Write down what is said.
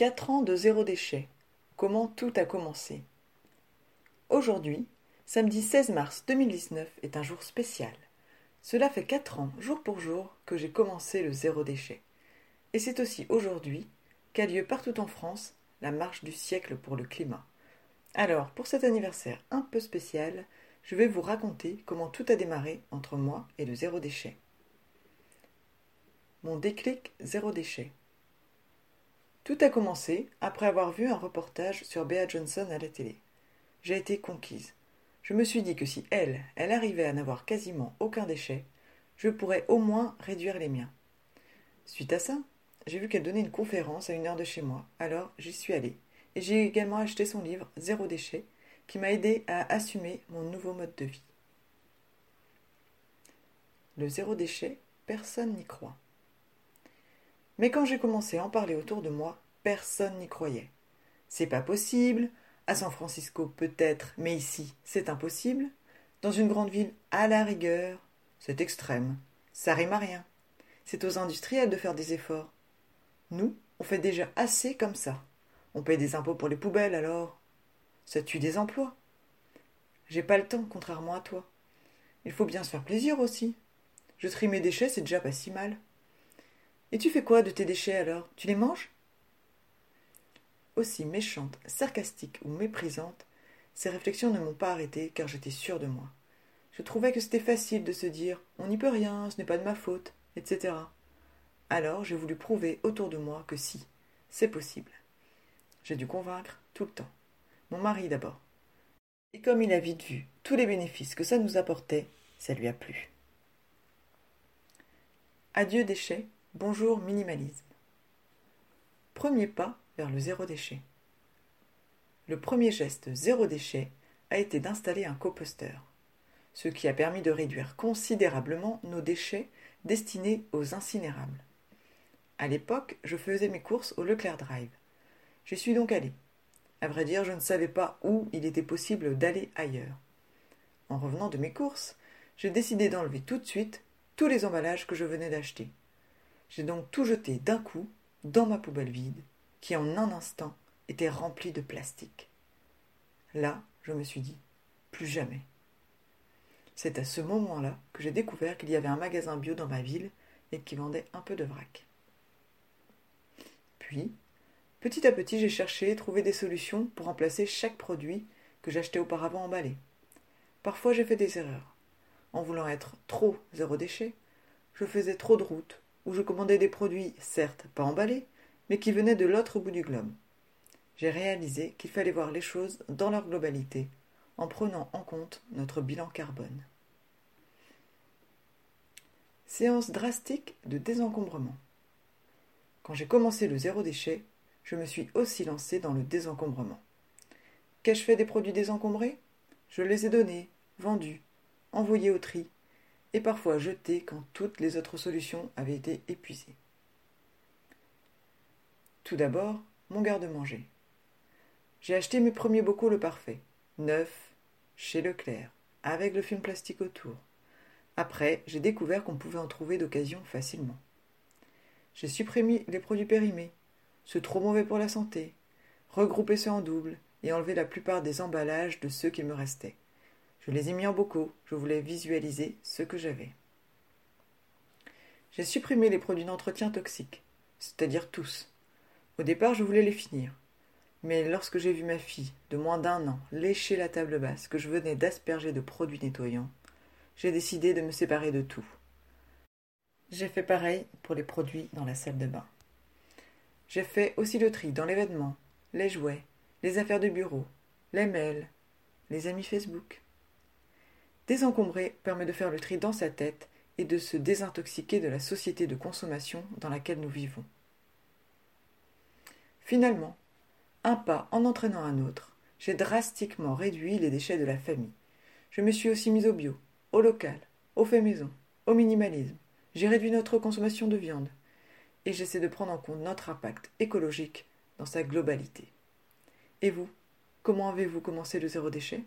Quatre ans de zéro déchet. Comment tout a commencé? Aujourd'hui, samedi 16 mars 2019, est un jour spécial. Cela fait quatre ans, jour pour jour, que j'ai commencé le zéro déchet. Et c'est aussi aujourd'hui qu'a lieu partout en France la marche du siècle pour le climat. Alors, pour cet anniversaire un peu spécial, je vais vous raconter comment tout a démarré entre moi et le zéro déchet. Mon déclic zéro déchet. Tout a commencé après avoir vu un reportage sur Bea Johnson à la télé. J'ai été conquise. Je me suis dit que si elle, elle arrivait à n'avoir quasiment aucun déchet, je pourrais au moins réduire les miens. Suite à ça, j'ai vu qu'elle donnait une conférence à une heure de chez moi, alors j'y suis allée. Et j'ai également acheté son livre Zéro déchet, qui m'a aidé à assumer mon nouveau mode de vie. Le zéro déchet, personne n'y croit. Mais quand j'ai commencé à en parler autour de moi, personne n'y croyait. C'est pas possible. À San Francisco, peut-être, mais ici, c'est impossible. Dans une grande ville, à la rigueur, c'est extrême. Ça rime à rien. C'est aux industriels de faire des efforts. Nous, on fait déjà assez comme ça. On paye des impôts pour les poubelles, alors. Ça tue des emplois. J'ai pas le temps, contrairement à toi. Il faut bien se faire plaisir aussi. Je trie mes déchets, c'est déjà pas si mal. Et tu fais quoi de tes déchets alors? Tu les manges? Aussi méchante, sarcastique ou méprisante, ces réflexions ne m'ont pas arrêtée car j'étais sûre de moi. Je trouvais que c'était facile de se dire on n'y peut rien, ce n'est pas de ma faute, etc. Alors j'ai voulu prouver autour de moi que si, c'est possible. J'ai dû convaincre tout le temps. Mon mari d'abord. Et comme il a vite vu tous les bénéfices que ça nous apportait, ça lui a plu. Adieu déchets, Bonjour minimalisme. Premier pas vers le zéro déchet. Le premier geste zéro déchet a été d'installer un composteur, ce qui a permis de réduire considérablement nos déchets destinés aux incinérables. À l'époque, je faisais mes courses au Leclerc Drive. J'y suis donc allé. À vrai dire, je ne savais pas où il était possible d'aller ailleurs. En revenant de mes courses, j'ai décidé d'enlever tout de suite tous les emballages que je venais d'acheter. J'ai donc tout jeté d'un coup dans ma poubelle vide, qui en un instant était remplie de plastique. Là, je me suis dit, plus jamais. C'est à ce moment-là que j'ai découvert qu'il y avait un magasin bio dans ma ville et qui vendait un peu de vrac. Puis, petit à petit, j'ai cherché et trouvé des solutions pour remplacer chaque produit que j'achetais auparavant emballé. Parfois, j'ai fait des erreurs. En voulant être trop zéro déchet, je faisais trop de routes où je commandais des produits, certes pas emballés, mais qui venaient de l'autre bout du globe. J'ai réalisé qu'il fallait voir les choses dans leur globalité, en prenant en compte notre bilan carbone. Séance drastique de désencombrement. Quand j'ai commencé le zéro déchet, je me suis aussi lancé dans le désencombrement. Qu'ai-je fait des produits désencombrés? Je les ai donnés, vendus, envoyés au tri, et parfois jeté quand toutes les autres solutions avaient été épuisées. Tout d'abord, mon garde-manger. J'ai acheté mes premiers bocaux le parfait, neuf, chez Leclerc, avec le film plastique autour. Après, j'ai découvert qu'on pouvait en trouver d'occasion facilement. J'ai supprimé les produits périmés, ceux trop mauvais pour la santé, regroupé ceux en double et enlevé la plupart des emballages de ceux qui me restaient. Je les ai mis en bocaux, je voulais visualiser ce que j'avais. J'ai supprimé les produits d'entretien toxiques, c'est-à-dire tous. Au départ, je voulais les finir. Mais lorsque j'ai vu ma fille, de moins d'un an, lécher la table basse que je venais d'asperger de produits nettoyants, j'ai décidé de me séparer de tout. J'ai fait pareil pour les produits dans la salle de bain. J'ai fait aussi le tri dans les vêtements, les jouets, les affaires de bureau, les mails, les amis Facebook. Désencombrer permet de faire le tri dans sa tête et de se désintoxiquer de la société de consommation dans laquelle nous vivons. Finalement, un pas en entraînant un autre, j'ai drastiquement réduit les déchets de la famille. Je me suis aussi mise au bio, au local, au fait maison, au minimalisme. J'ai réduit notre consommation de viande. Et j'essaie de prendre en compte notre impact écologique dans sa globalité. Et vous, comment avez-vous commencé le zéro déchet?